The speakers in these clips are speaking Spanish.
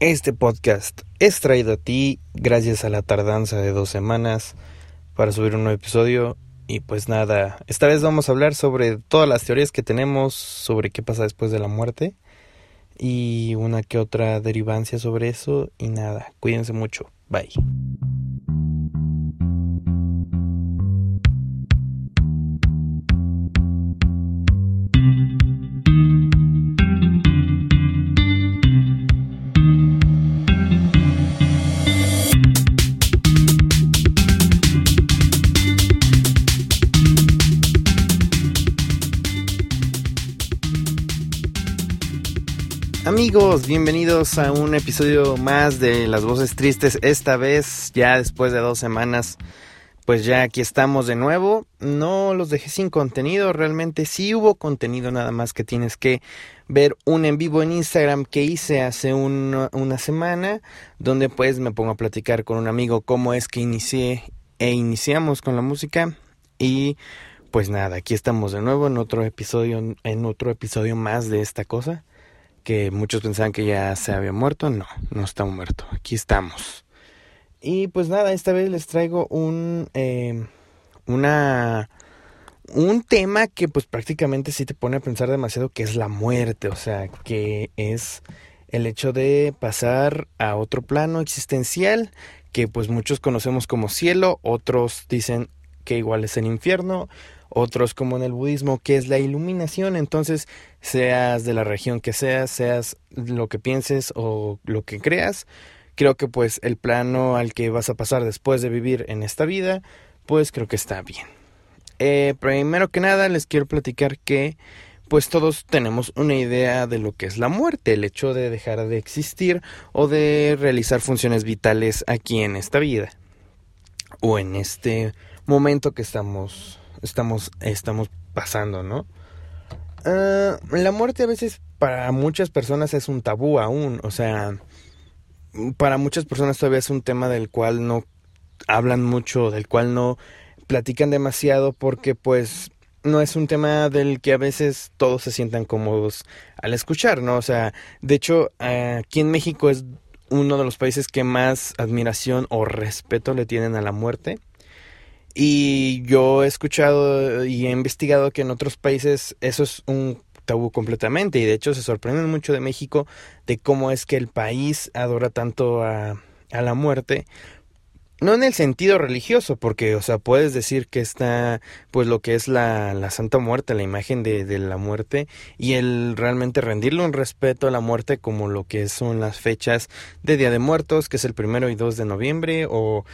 Este podcast es traído a ti gracias a la tardanza de dos semanas para subir un nuevo episodio. Y pues nada, esta vez vamos a hablar sobre todas las teorías que tenemos sobre qué pasa después de la muerte y una que otra derivancia sobre eso. Y nada, cuídense mucho. Bye. Amigos, bienvenidos a un episodio más de Las Voces Tristes. Esta vez, ya después de dos semanas, pues ya aquí estamos de nuevo. No los dejé sin contenido, realmente sí hubo contenido, nada más que tienes que ver un en vivo en Instagram que hice hace una semana, donde pues me pongo a platicar con un amigo cómo es que inicié e iniciamos con la música. Y pues nada, aquí estamos de nuevo en otro episodio, en otro episodio más de esta cosa que muchos pensaban que ya se había muerto. No, no está muerto. Aquí estamos. Y pues nada, esta vez les traigo un, eh, una, un tema que pues prácticamente sí te pone a pensar demasiado, que es la muerte. O sea, que es el hecho de pasar a otro plano existencial que pues muchos conocemos como cielo, otros dicen que igual es el infierno, otros como en el budismo, que es la iluminación. Entonces, seas de la región que seas, seas lo que pienses o lo que creas, creo que pues el plano al que vas a pasar después de vivir en esta vida, pues creo que está bien. Eh, primero que nada, les quiero platicar que pues todos tenemos una idea de lo que es la muerte, el hecho de dejar de existir o de realizar funciones vitales aquí en esta vida o en este momento que estamos estamos, estamos pasando, ¿no? Ah, la muerte a veces para muchas personas es un tabú aún, o sea, para muchas personas todavía es un tema del cual no hablan mucho, del cual no platican demasiado porque pues no es un tema del que a veces todos se sientan cómodos al escuchar, ¿no? O sea, de hecho, aquí en México es uno de los países que más admiración o respeto le tienen a la muerte. Y yo he escuchado y he investigado que en otros países eso es un tabú completamente. Y de hecho se sorprenden mucho de México de cómo es que el país adora tanto a, a la muerte. No en el sentido religioso, porque, o sea, puedes decir que está, pues, lo que es la, la Santa Muerte, la imagen de, de, la muerte, y el realmente rendirle un respeto a la muerte como lo que son las fechas de Día de Muertos, que es el primero y 2 de noviembre, o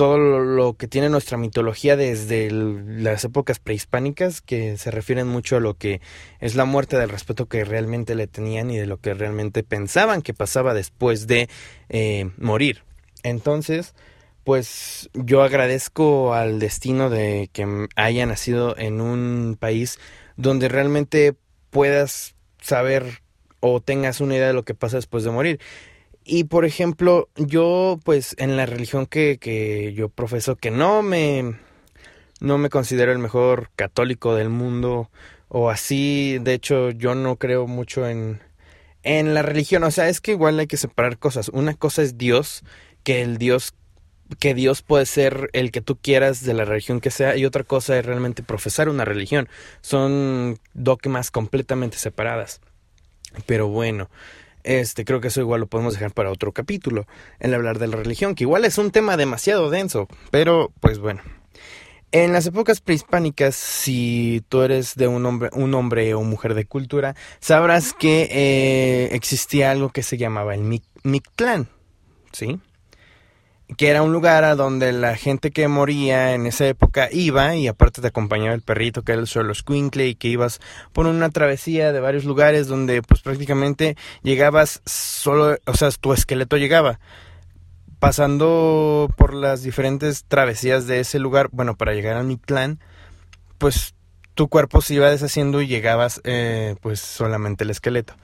todo lo, que tiene nuestra mitología desde las épocas prehispánicas, que se refieren mucho a lo que es la muerte, del respeto que realmente le tenían y de lo que realmente pensaban que pasaba después de eh, morir. Entonces, pues yo agradezco al destino de que haya nacido en un país donde realmente puedas saber o tengas una idea de lo que pasa después de morir. Y por ejemplo, yo pues en la religión que, que yo profeso, que no me, no me considero el mejor católico del mundo o así, de hecho yo no creo mucho en, en la religión, o sea, es que igual hay que separar cosas. Una cosa es Dios, que el Dios que Dios puede ser el que tú quieras de la religión que sea y otra cosa es realmente profesar una religión. Son dogmas completamente separadas. Pero bueno, este, creo que eso igual lo podemos dejar para otro capítulo, el hablar de la religión, que igual es un tema demasiado denso, pero pues bueno. En las épocas prehispánicas, si tú eres de un hombre, un hombre o mujer de cultura, sabrás que eh, existía algo que se llamaba el Mictlán, ¿sí? Que era un lugar a donde la gente que moría en esa época iba y aparte te acompañaba el perrito que era el solo Squinkle y que ibas por una travesía de varios lugares donde pues prácticamente llegabas solo, o sea, tu esqueleto llegaba. Pasando por las diferentes travesías de ese lugar, bueno, para llegar a mi clan, pues tu cuerpo se iba deshaciendo y llegabas eh, pues solamente el esqueleto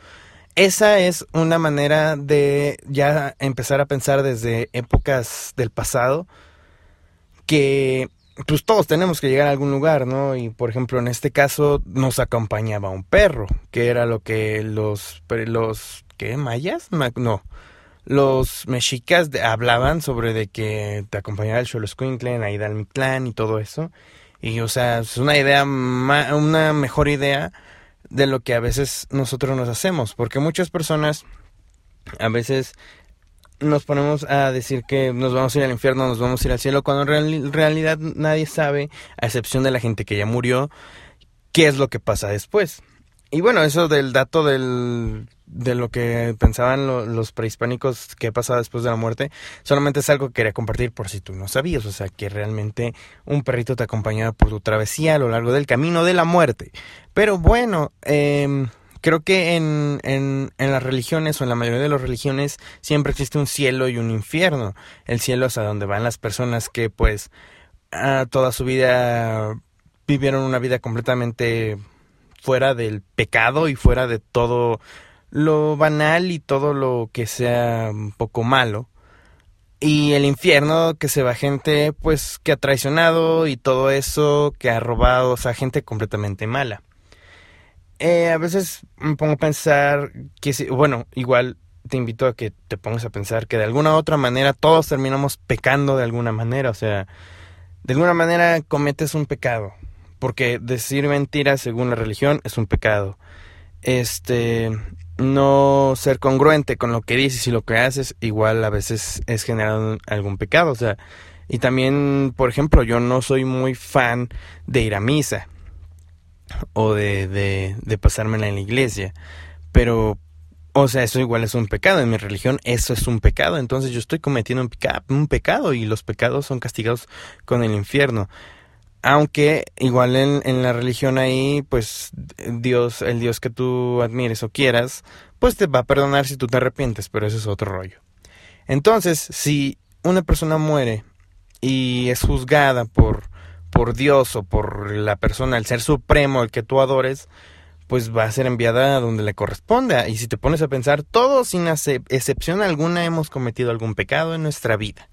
esa es una manera de ya empezar a pensar desde épocas del pasado que pues todos tenemos que llegar a algún lugar, ¿no? Y por ejemplo, en este caso nos acompañaba un perro, que era lo que los los ¿qué? mayas? No. los mexicas hablaban sobre de que te acompañaba el Xoloscuincle, ahí mi clan y todo eso. Y, o sea, es una idea, una mejor idea de lo que a veces nosotros nos hacemos. Porque muchas personas, a veces nos ponemos a decir que nos vamos a ir al infierno, nos vamos a ir al cielo, cuando en realidad nadie sabe, a excepción de la gente que ya murió, qué es lo que pasa después. Y bueno, eso del dato del, de lo que pensaban los prehispánicos que pasaba después de la muerte, solamente es algo que quería compartir por si tú no sabías, o sea, que realmente un perrito te acompañaba por tu travesía a lo largo del camino de la muerte. Pero bueno, eh, creo que en, en, en, las religiones o en la mayoría de las religiones siempre existe un cielo y un infierno. El cielo es a donde van las personas que pues toda su vida vivieron una vida completamente fuera del pecado y fuera de todo lo banal y todo lo que sea un poco malo. Y el infierno que se va gente pues que ha traicionado y todo eso, que ha robado, o sea, gente completamente mala. Eh, a veces me pongo a pensar que, si, bueno, igual te invito a que te pongas a pensar que de alguna u otra manera todos terminamos pecando de alguna manera, o sea, de alguna manera cometes un pecado, porque decir mentiras según la religión es un pecado. Este, no ser congruente con lo que dices y lo que haces, igual a veces es generado algún pecado, o sea, y también, por ejemplo, yo no soy muy fan de ir a misa o de, de, pasármela en la iglesia. Pero, o sea, eso igual es un pecado. En mi religión eso es un pecado. Entonces yo estoy cometiendo un pecado y los pecados son castigados con el infierno. Aunque igual en, en, la religión ahí, pues Dios, el Dios que tú admires o quieras, pues te va a perdonar si tú te arrepientes, pero eso es otro rollo. Entonces, si una persona muere y es juzgada por por Dios o por la persona, el ser supremo, el que tú adores, pues va a ser enviada a donde le corresponda. Y si te pones a pensar, todos sin excepción alguna hemos cometido algún pecado en nuestra vida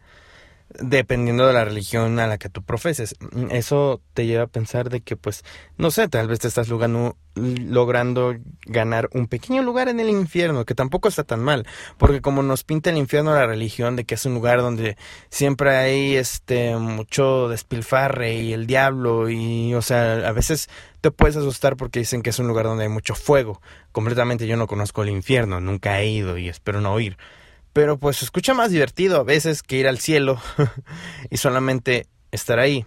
dependiendo de la religión a la que tú profeses. Eso te lleva a pensar de que, pues, no sé, tal vez te estás logrando, logrando ganar un pequeño lugar en el infierno, que tampoco está tan mal, porque como nos pinta el infierno la religión, de que es un lugar donde siempre hay este mucho despilfarre y el diablo, y, o sea, a veces te puedes asustar porque dicen que es un lugar donde hay mucho fuego. Completamente yo no conozco el infierno, nunca he ido y espero no ir. Pero pues se escucha más divertido a veces que ir al cielo y solamente estar ahí.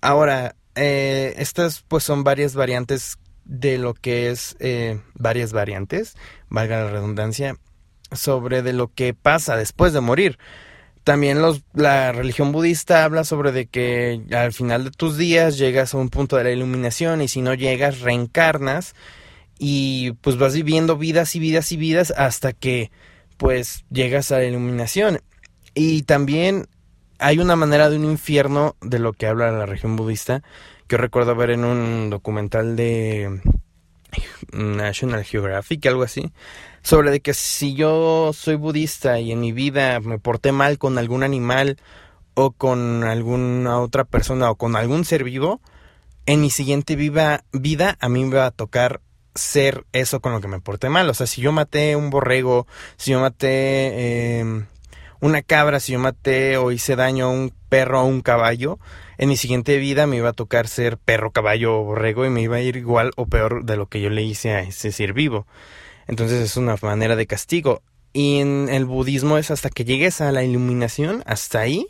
Ahora, eh, estas pues son varias variantes de lo que es eh, varias variantes, valga la redundancia, sobre de lo que pasa después de morir. También los, la religión budista habla sobre de que al final de tus días llegas a un punto de la iluminación y si no llegas reencarnas y pues vas viviendo vidas y vidas y vidas hasta que pues llegas a la iluminación. Y también hay una manera de un infierno de lo que habla la región budista, que recuerdo ver en un documental de National Geographic, algo así, sobre de que si yo soy budista y en mi vida me porté mal con algún animal o con alguna otra persona o con algún ser vivo, en mi siguiente viva, vida a mí me va a tocar ser eso con lo que me porté mal. O sea, si yo maté un borrego, si yo maté em, una cabra, si yo maté o hice daño a un perro o un caballo, en mi siguiente vida me iba a tocar ser perro, caballo o borrego y me iba a ir igual o peor de lo que yo le hice a ese ser vivo. Entonces es una manera de castigo. Y en el budismo es hasta que llegues a la iluminación, hasta ahí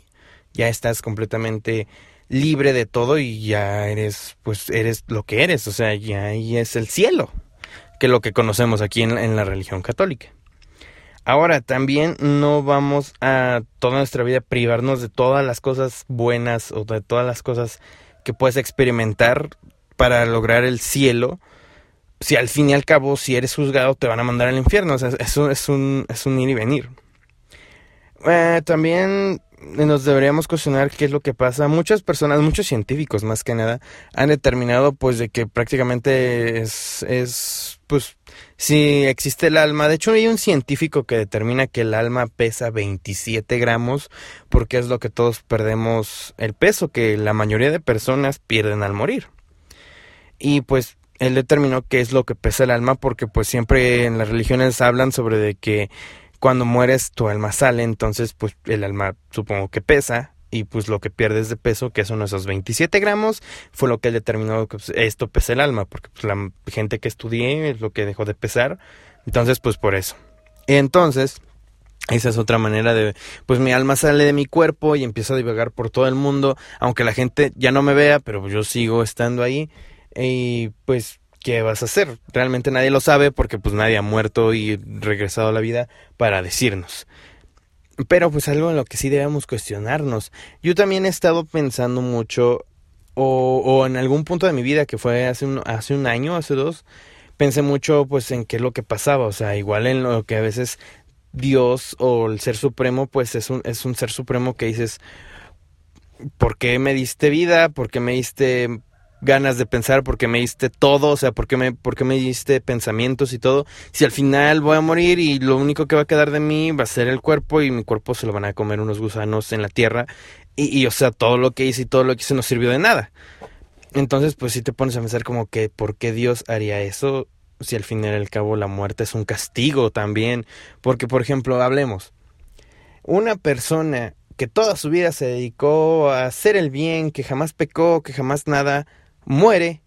ya estás completamente libre de todo y ya eres, pues eres lo que eres, o sea, ya ahí es el cielo, que lo que conocemos aquí en, en la religión católica. Ahora, también no vamos a toda nuestra vida privarnos de todas las cosas buenas o de todas las cosas que puedes experimentar para lograr el cielo. Si al fin y al cabo, si eres juzgado, te van a mandar al infierno. O sea, eso es un, es un ir y venir. Eh, también nos deberíamos cuestionar qué es lo que pasa. Muchas personas, muchos científicos más que nada, han determinado pues de que prácticamente es, es pues si existe el alma. De hecho hay un científico que determina que el alma pesa 27 gramos porque es lo que todos perdemos el peso que la mayoría de personas pierden al morir. Y pues él determinó qué es lo que pesa el alma porque pues siempre en las religiones hablan sobre de que cuando mueres tu alma sale, entonces pues el alma supongo que pesa y pues lo que pierdes de peso, que son esos 27 gramos, fue lo que determinó que pues, esto pesa el alma, porque pues, la gente que estudié es lo que dejó de pesar, entonces pues por eso. Entonces, esa es otra manera de, pues mi alma sale de mi cuerpo y empieza a divagar por todo el mundo, aunque la gente ya no me vea, pero yo sigo estando ahí y pues ¿qué vas a hacer? Realmente nadie lo sabe porque pues nadie ha muerto y regresado a la vida para decirnos. Pero pues algo en lo que sí debemos cuestionarnos. Yo también he estado pensando mucho, o, en algún punto de mi vida que fue hace un, hace un año, hace dos, pensé mucho pues en qué es lo que pasaba, o sea, igual en lo que a veces Dios o el ser supremo pues es un, es un ser supremo que dices, ¿por qué me diste vida? ¿Por qué me diste ganas de pensar, porque me diste todo, o sea, porque me, porque me diste pensamientos y todo, si al final voy a morir y lo único que va a quedar de mí va a ser el cuerpo y mi cuerpo se lo van a comer unos gusanos en la tierra y, y o sea, todo lo que hice y todo lo que hice no sirvió de nada. Entonces, pues si te pones a pensar como que, ¿por qué Dios haría eso? Si al fin y al cabo la muerte es un castigo también. Porque, por ejemplo, hablemos. Una persona que toda su vida se dedicó a hacer el bien, que jamás pecó, que jamás nada, muere,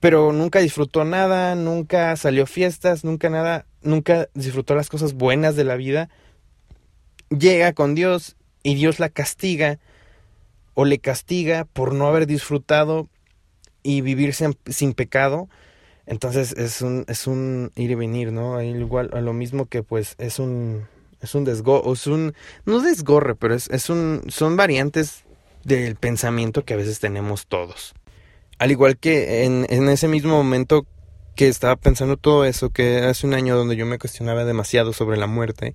pero nunca disfrutó nada, nunca salió fiestas, nunca nada, nunca disfrutó las cosas buenas de la vida, llega con Dios y Dios la castiga o le castiga por no haber disfrutado y vivir sin, pecado. Entonces es un, es un ir y venir, ¿no? Igual a lo mismo que pues es un es un desgo es un no desgorre, pero es, es un son variantes del pensamiento que a veces tenemos todos al igual que en, en ese mismo momento que estaba pensando todo eso, que hace un año donde yo me cuestionaba demasiado sobre la muerte,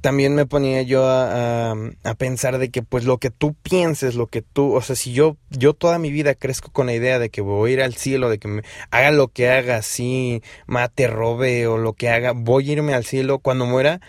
también me ponía yo a, a, pensar de que pues lo que tú pienses, lo que tú, o sea, si yo, yo toda mi vida crezco con la idea de que voy a ir al cielo, de que me, haga lo que haga, así, mate, robe o lo que haga, voy a irme al cielo cuando muera,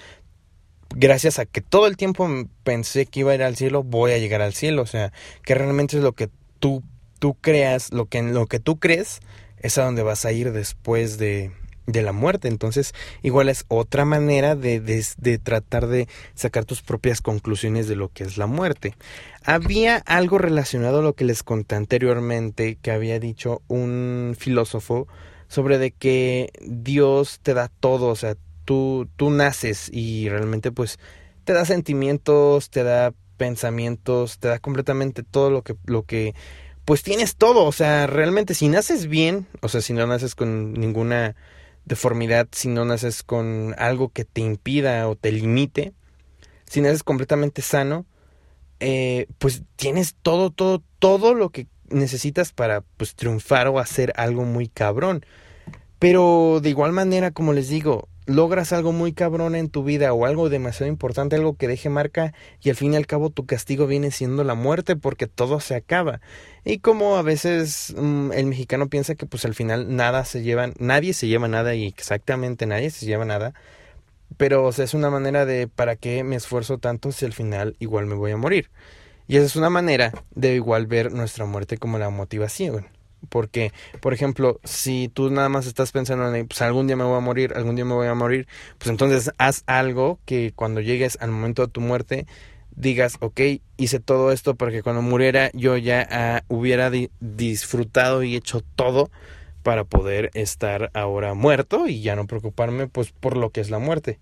gracias a que todo el tiempo pensé que iba a ir al cielo, voy a llegar al cielo, o sea, que realmente es lo que tú tú creas, lo que, en lo que tú crees, es a donde vas a ir después de, de la muerte. Entonces, igual es otra manera de, de, tratar de sacar tus propias conclusiones de lo que es la muerte. Había algo relacionado a lo que les conté anteriormente que había dicho un filósofo sobre de que Dios te da todo, o sea, tú, tú naces y realmente pues te da sentimientos, te da pensamientos, te da completamente todo lo que, lo que pues tienes todo, o sea, realmente si naces bien, o sea, si no naces con ninguna deformidad, si no naces con algo que te impida o te limite, si naces completamente sano, eh, pues tienes todo, todo, todo lo que necesitas para pues triunfar o hacer algo muy cabrón. Pero de igual manera, como les digo, logras algo muy cabrón en tu vida o algo demasiado importante, algo que deje marca y al fin y al cabo tu castigo viene siendo la muerte porque todo se acaba. Y como a veces mm, el mexicano piensa que pues al final nada se lleva, nadie se lleva nada y exactamente nadie se lleva nada, pero o sea, es una manera de para qué me esfuerzo tanto si al final igual me voy a morir. Y esa es una manera de igual ver nuestra muerte como la motivación. Porque, por ejemplo, si tú nada más estás pensando en, pues algún día me voy a morir, algún día me voy a morir, pues entonces haz algo que cuando llegues al momento de tu muerte digas, ok, hice todo esto para que cuando muriera yo ya ah, hubiera disfrutado y hecho todo para poder estar ahora muerto y ya no preocuparme pues por lo que es la muerte.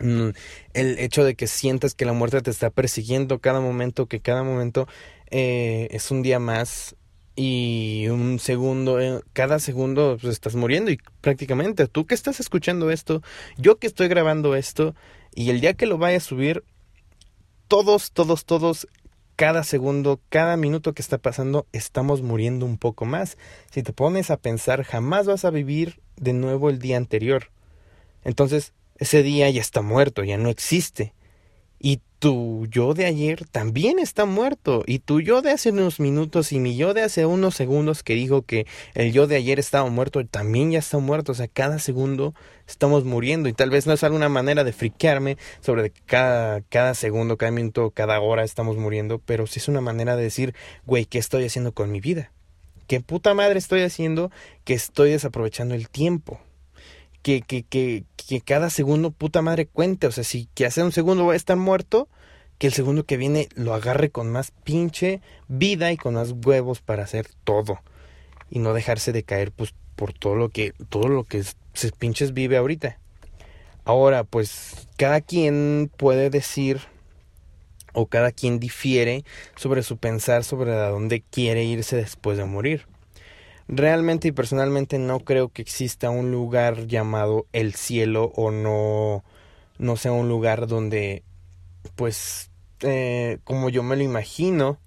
Mm, el hecho de que sientas que la muerte te está persiguiendo cada momento, que cada momento eh, es un día más y un segundo, eh, cada segundo pues, estás muriendo y prácticamente tú que estás escuchando esto, yo que estoy grabando esto y el día que lo vaya a subir, todos, todos, todos, cada segundo, cada minuto que está pasando, estamos muriendo un poco más. Si te pones a pensar, jamás vas a vivir de nuevo el día anterior. Entonces, ese día ya está muerto, ya no existe. Y tu yo de ayer también está muerto. Y tu yo de hace unos minutos y mi yo de hace unos segundos que dijo que el yo de ayer estaba muerto, también ya está muerto. O sea, cada segundo estamos muriendo. Y tal vez no es alguna manera de friquearme sobre cada, cada segundo, cada minuto, cada hora estamos muriendo. Pero sí es una manera de decir, güey, ¿qué estoy haciendo con mi vida? ¿Qué puta madre estoy haciendo que estoy desaprovechando el tiempo? Que, que, que, que cada segundo, puta madre, cuente. O sea, si que hace un segundo va a estar muerto, que el segundo que viene lo agarre con más pinche vida y con más huevos para hacer todo. Y no dejarse de caer, pues, por todo lo que, todo lo que se pinches vive ahorita. Ahora, pues, cada quien puede decir o cada quien difiere sobre su pensar sobre a dónde quiere irse después de morir. Realmente y personalmente no creo que exista un lugar llamado el cielo o no, no sea un lugar donde, pues, eh, como yo me lo imagino,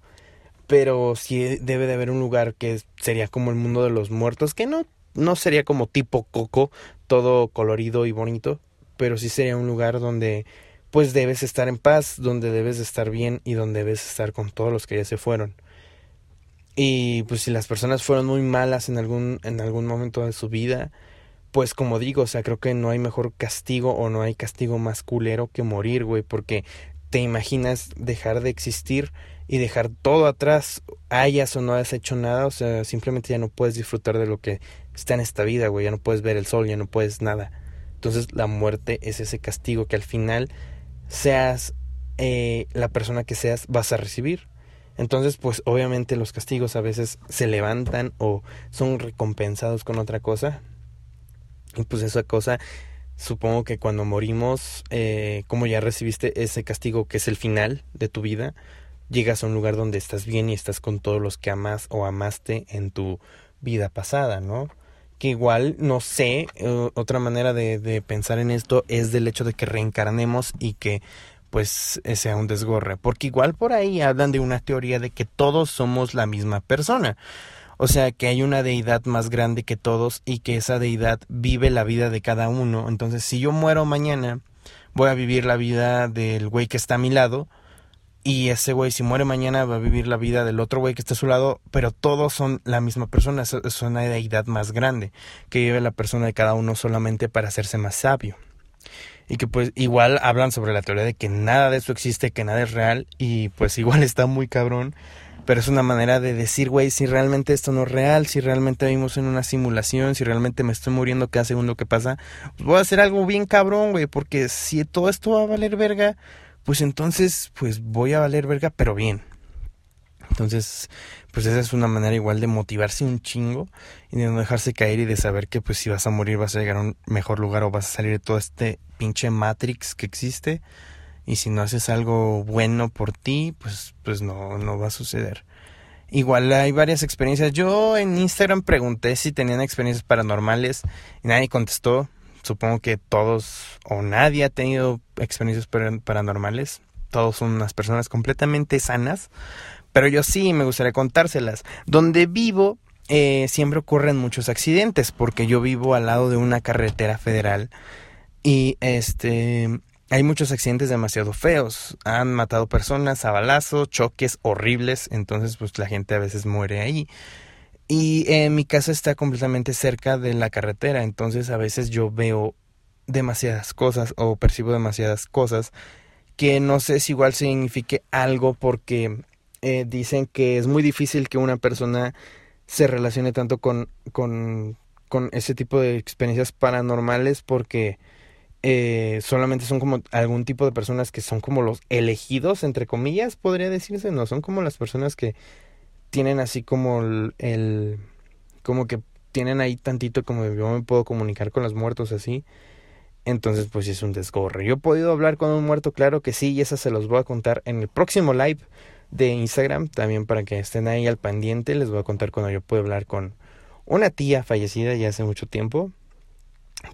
pero sí debe de haber un lugar que sería como el mundo de los muertos, que no, no sería como tipo coco, todo colorido y bonito, pero sí sería un lugar donde pues debes estar en paz, donde debes estar bien y donde debes estar con todos los que ya se fueron. Y pues si las personas fueron muy malas en algún, en algún momento de su vida, pues como digo, o sea, creo que no hay mejor castigo o no hay castigo más culero que morir, güey, porque te imaginas dejar de existir y dejar todo atrás, hayas o no hayas hecho nada, o sea, simplemente ya no puedes disfrutar de lo que está en esta vida, güey, ya no puedes ver el sol, ya no puedes nada. Entonces la muerte es ese castigo que al final, seas eh, la persona que seas, vas a recibir. Entonces, pues obviamente los castigos a veces se levantan o son recompensados con otra cosa. Y pues esa cosa, supongo que cuando morimos, eh, como ya recibiste ese castigo que es el final de tu vida, llegas a un lugar donde estás bien y estás con todos los que amas o amaste en tu vida pasada, ¿no? Que igual, no sé, eh, otra manera de, de pensar en esto es del hecho de que reencarnemos y que pues sea un desgorre. Porque igual por ahí hablan de una teoría de que todos somos la misma persona. O sea, que hay una deidad más grande que todos y que esa deidad vive la vida de cada uno. Entonces, si yo muero mañana, voy a vivir la vida del güey que está a mi lado. Y ese güey, si muere mañana, va a vivir la vida del otro güey que está a su lado. Pero todos son la misma persona. Es una deidad más grande que vive la persona de cada uno solamente para hacerse más sabio y que pues igual hablan sobre la teoría de que nada de eso existe, que nada es real y pues igual está muy cabrón, pero es una manera de decir, güey, si realmente esto no es real, si realmente vivimos en una simulación, si realmente me estoy muriendo cada segundo que pasa, pues voy a hacer algo bien cabrón, güey, porque si todo esto va a valer verga, pues entonces pues voy a valer verga, pero bien. Entonces, pues esa es una manera igual de motivarse un chingo y de no dejarse caer y de saber que pues si vas a morir vas a llegar a un mejor lugar o vas a salir de todo este pinche Matrix que existe y si no haces algo bueno por ti pues pues no no va a suceder. Igual hay varias experiencias. Yo en Instagram pregunté si tenían experiencias paranormales y nadie contestó. Supongo que todos o nadie ha tenido experiencias paranormales. Todos son unas personas completamente sanas pero yo sí me gustaría contárselas. Donde vivo eh, siempre ocurren muchos accidentes porque yo vivo al lado de una carretera federal y este hay muchos accidentes demasiado feos. Han matado personas a balazos, choques horribles, entonces pues la gente a veces muere ahí. Y eh, mi casa está completamente cerca de la carretera, entonces a veces yo veo demasiadas cosas o percibo demasiadas cosas que no sé si igual signifique algo porque eh, dicen que es muy difícil que una persona se relacione tanto con, con, con ese tipo de experiencias paranormales porque eh, solamente son como algún tipo de personas que son como los elegidos, entre comillas, podría decirse, no, son como las personas que tienen así como el, como que tienen ahí tantito como yo me puedo comunicar con los muertos así. Entonces, pues es un desgorre. Yo he podido hablar con un muerto, claro que sí, y esa se los voy a contar en el próximo live de Instagram, también para que estén ahí al pendiente. Les voy a contar cuando yo pude hablar con una tía fallecida ya hace mucho tiempo.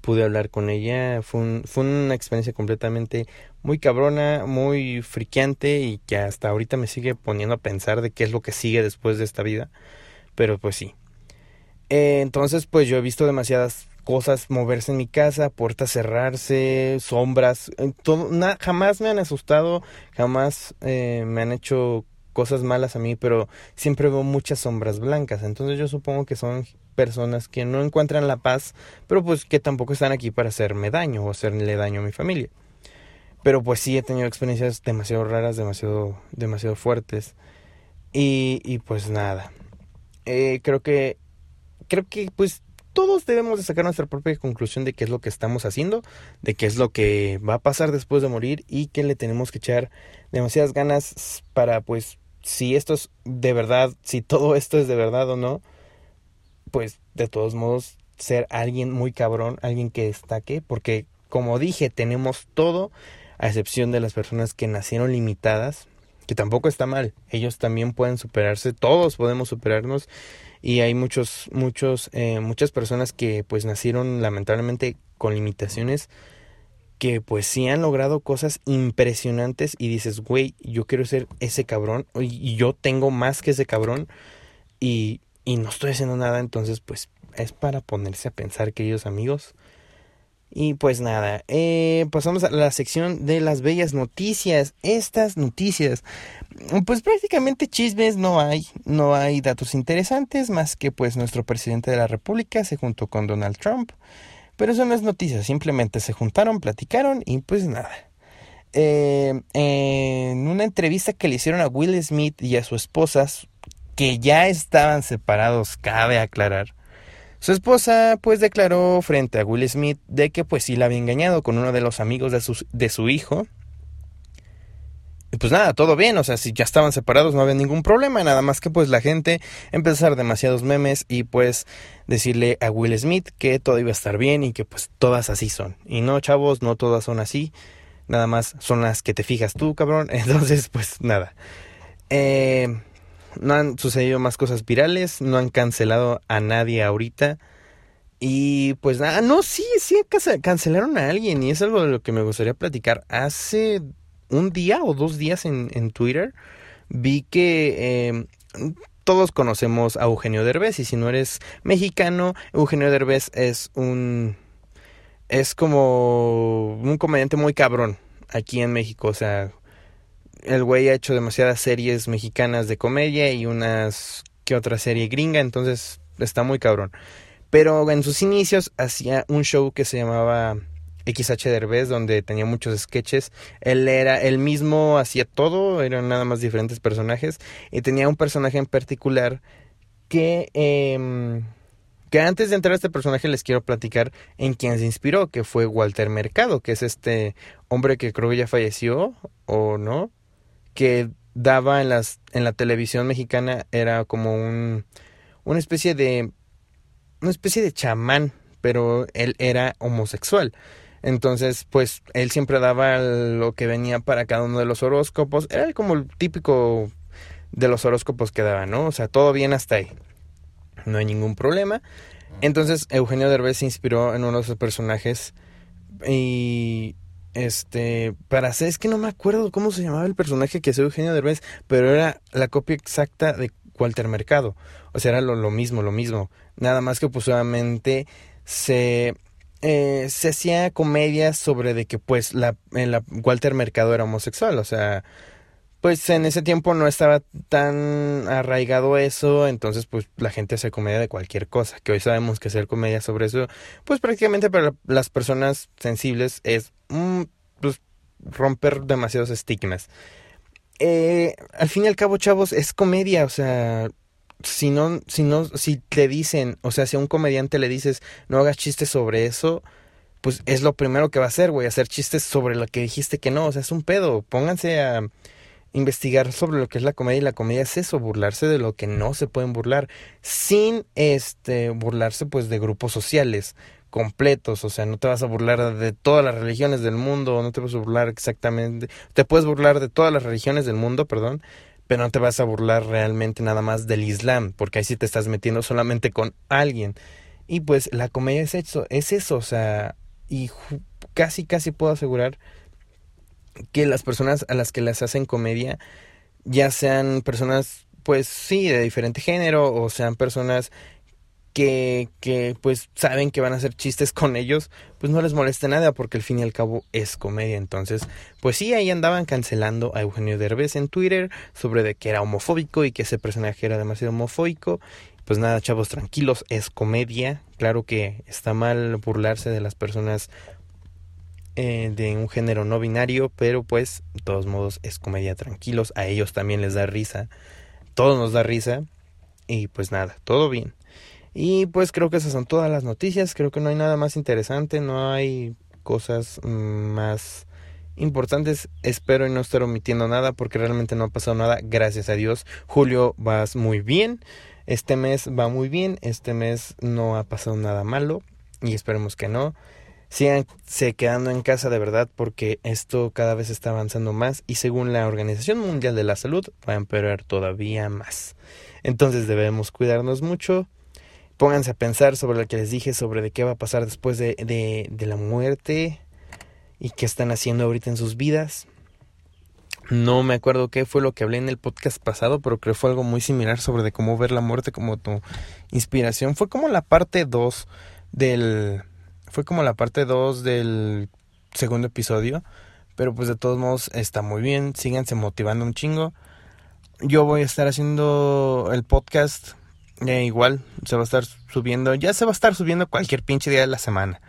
Pude hablar con ella, fue, fue una experiencia completamente muy cabrona, muy friqueante y que hasta ahorita me sigue poniendo a pensar de qué es lo que sigue después de esta vida. Pero pues sí. Eh, entonces pues yo he visto demasiadas cosas moverse en mi casa, puertas cerrarse, sombras, eh, todo, jamás me han asustado, jamás eh, me han hecho cosas malas a mí, pero siempre veo muchas sombras blancas. Entonces yo supongo que son personas que no encuentran la paz, pero pues que tampoco están aquí para hacerme daño o hacerle daño a mi familia. Pero pues sí he tenido experiencias demasiado raras, demasiado, demasiado fuertes. Y, y pues nada. Eh, creo que, creo que pues todos debemos de sacar nuestra propia conclusión de qué es lo que estamos haciendo, de qué es lo que va a pasar después de morir y que le tenemos que echar demasiadas ganas para pues si esto es de verdad, si todo esto es de verdad o no, pues de todos modos ser alguien muy cabrón, alguien que destaque, porque como dije, tenemos todo, a excepción de las personas que nacieron limitadas, que tampoco está mal, ellos también pueden superarse, todos podemos superarnos y hay muchos, muchos, eh, muchas personas que pues nacieron lamentablemente con limitaciones que pues sí han logrado cosas impresionantes y dices, güey, yo quiero ser ese cabrón y yo tengo más que ese cabrón y, y no estoy haciendo nada, entonces pues es para ponerse a pensar, queridos amigos. Y pues nada, eh, pasamos a la sección de las bellas noticias. Estas noticias, pues prácticamente chismes no hay, no hay datos interesantes más que pues nuestro presidente de la República se juntó con Donald Trump. Pero eso no es noticia, simplemente se juntaron, platicaron y pues nada. Eh, en una entrevista que le hicieron a Will Smith y a su esposa, que ya estaban separados, cabe aclarar, su esposa pues declaró frente a Will Smith de que pues sí la había engañado con uno de los amigos de su, de su hijo. Y pues nada, todo bien, o sea, si ya estaban separados no había ningún problema, nada más que pues la gente hacer demasiados memes y pues decirle a Will Smith que todo iba a estar bien y que pues todas así son. Y no, chavos, no todas son así, nada más son las que te fijas tú, cabrón. Entonces, pues nada. Eh, no han sucedido más cosas virales, no han cancelado a nadie ahorita. Y pues nada, no, sí, sí, cancelaron a alguien y es algo de lo que me gustaría platicar. Hace un día o dos días en, Twitter vi que em, todos conocemos a Eugenio Derbez y si no eres mexicano, Eugenio Derbez es un... es como un comediante muy cabrón aquí en México, o sea, el güey ha hecho demasiadas series mexicanas de comedia y unas que otra serie gringa, entonces está muy cabrón. Pero en sus inicios hacía un show que se llamaba XH Derbez, donde tenía muchos sketches. Él era, él mismo hacía todo, eran nada más diferentes personajes. Y tenía un personaje en particular que, eh, que antes de entrar a este personaje les quiero platicar en quién se inspiró, que fue Walter Mercado, que es este hombre que creo que ya falleció, o no, que daba en las en la televisión mexicana era como un una especie de una especie de chamán, pero él era homosexual. Entonces, pues él siempre daba lo que venía para cada uno de los horóscopos. Era como el típico de los horóscopos que daba, ¿no? O sea, todo bien hasta ahí. No hay ningún problema. Entonces, Eugenio Derbez se inspiró en uno de sus personajes y este, para hacer, es que no me acuerdo cómo se llamaba el personaje que hacía Eugenio Derbez, pero era la copia exacta de Walter Mercado. O sea, era lo, lo mismo, lo mismo. Nada más que pues obviamente se, eh, se hacía comedia sobre de que pues la, la, Walter Mercado era homosexual. O sea, pues en ese tiempo no estaba tan arraigado eso, entonces pues la gente hace comedia de cualquier cosa, que hoy sabemos que hacer comedia sobre eso, pues prácticamente para las personas sensibles es pues, romper demasiados estigmas. Eh, al fin y al cabo, chavos, es comedia, o sea, si no, si no, si te dicen, o sea, si a un comediante le dices no hagas chistes sobre eso, pues es lo primero que va a hacer, güey, hacer chistes sobre lo que dijiste que no, o sea, es un pedo, pónganse a investigar sobre lo que es la comedia y la comedia es eso, burlarse de lo que no se pueden burlar, sin este burlarse pues de grupos sociales completos, o sea, no te vas a burlar de todas las religiones del mundo, no te vas a burlar exactamente, te puedes burlar de todas las religiones del mundo, perdón, pero no te vas a burlar realmente nada más del Islam, porque ahí sí te estás metiendo solamente con alguien. Y pues la comedia es eso, es eso, o sea, y casi casi puedo asegurar que las personas a las que las hacen comedia ya sean personas pues sí de diferente género o sean personas que, que pues saben que van a hacer chistes con ellos, pues no les moleste nada porque al fin y al cabo es comedia. Entonces, pues sí, ahí andaban cancelando a Eugenio Derbez en Twitter sobre de que era homofóbico y que ese personaje era demasiado homofóbico. Pues nada, chavos, tranquilos, es comedia. Claro que está mal burlarse de las personas eh, de un género no binario, pero pues de todos modos es comedia tranquilos, a ellos también les da risa, todo nos da risa y pues nada, todo bien. Y pues creo que esas son todas las noticias, creo que no hay nada más interesante, no hay cosas mm, más importantes. Espero y no estar omitiendo nada porque realmente no ha pasado nada. Gracias a Dios. Julio vas muy bien. Este mes va muy bien. Este mes no ha pasado nada malo. Y esperemos que no. Síganse quedando en casa de verdad porque esto cada vez está avanzando más y según la Organización Mundial de la Salud va a empeorar todavía más. Entonces debemos cuidarnos mucho. Pónganse a pensar sobre lo que les dije, sobre de qué va a pasar después de, de, de la muerte y qué están haciendo ahorita en sus vidas. No me acuerdo qué fue lo que hablé en el podcast pasado, pero creo que fue algo muy similar sobre de cómo ver la muerte como tu inspiración. Fue como la parte 2 del fue como la parte 2 del segundo episodio, pero pues de todos modos está muy bien, síganse motivando un chingo. Yo voy a estar haciendo el podcast igual, se va a estar subiendo, ya se va a estar subiendo cualquier pinche día de la semana.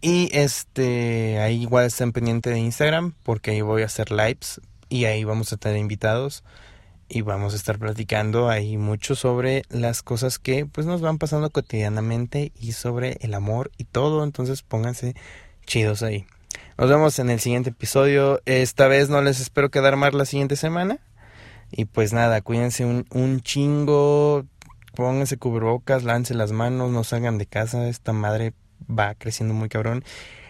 Y este, ahí igual estén pendiente de Instagram porque ahí voy a hacer lives y ahí vamos a tener invitados y vamos a estar platicando ahí mucho sobre las cosas que pues nos van pasando cotidianamente y sobre el amor y todo, entonces pónganse chidos ahí. Nos vemos en el siguiente episodio. Esta vez no les espero quedar más la siguiente semana. Y pues nada, cuídense un chingo, pónganse cubrebocas, lance las manos, no salgan de casa, esta madre va creciendo muy cabrón.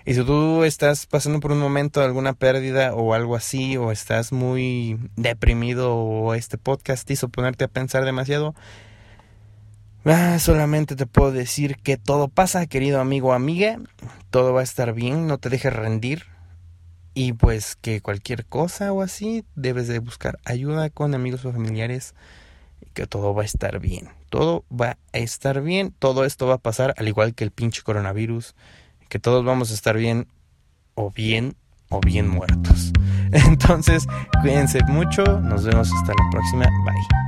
Y si tú estás pasando por un momento de alguna pérdida o algo así, o estás muy deprimido, o este podcast hizo ponerte a pensar demasiado, ah, solamente te puedo decir que todo pasa, querido amigo o amiga. Todo va a estar bien, no te dejes rendir. Y pues que cualquier cosa o así, debes de buscar ayuda con amigos o familiares. Y que todo va a estar bien. Todo va a estar bien. Todo esto va a pasar al igual que el pinche coronavirus que todos vamos a estar bien o bien o bien muertos. Entonces, cuídense mucho, nos vemos hasta la próxima, bye.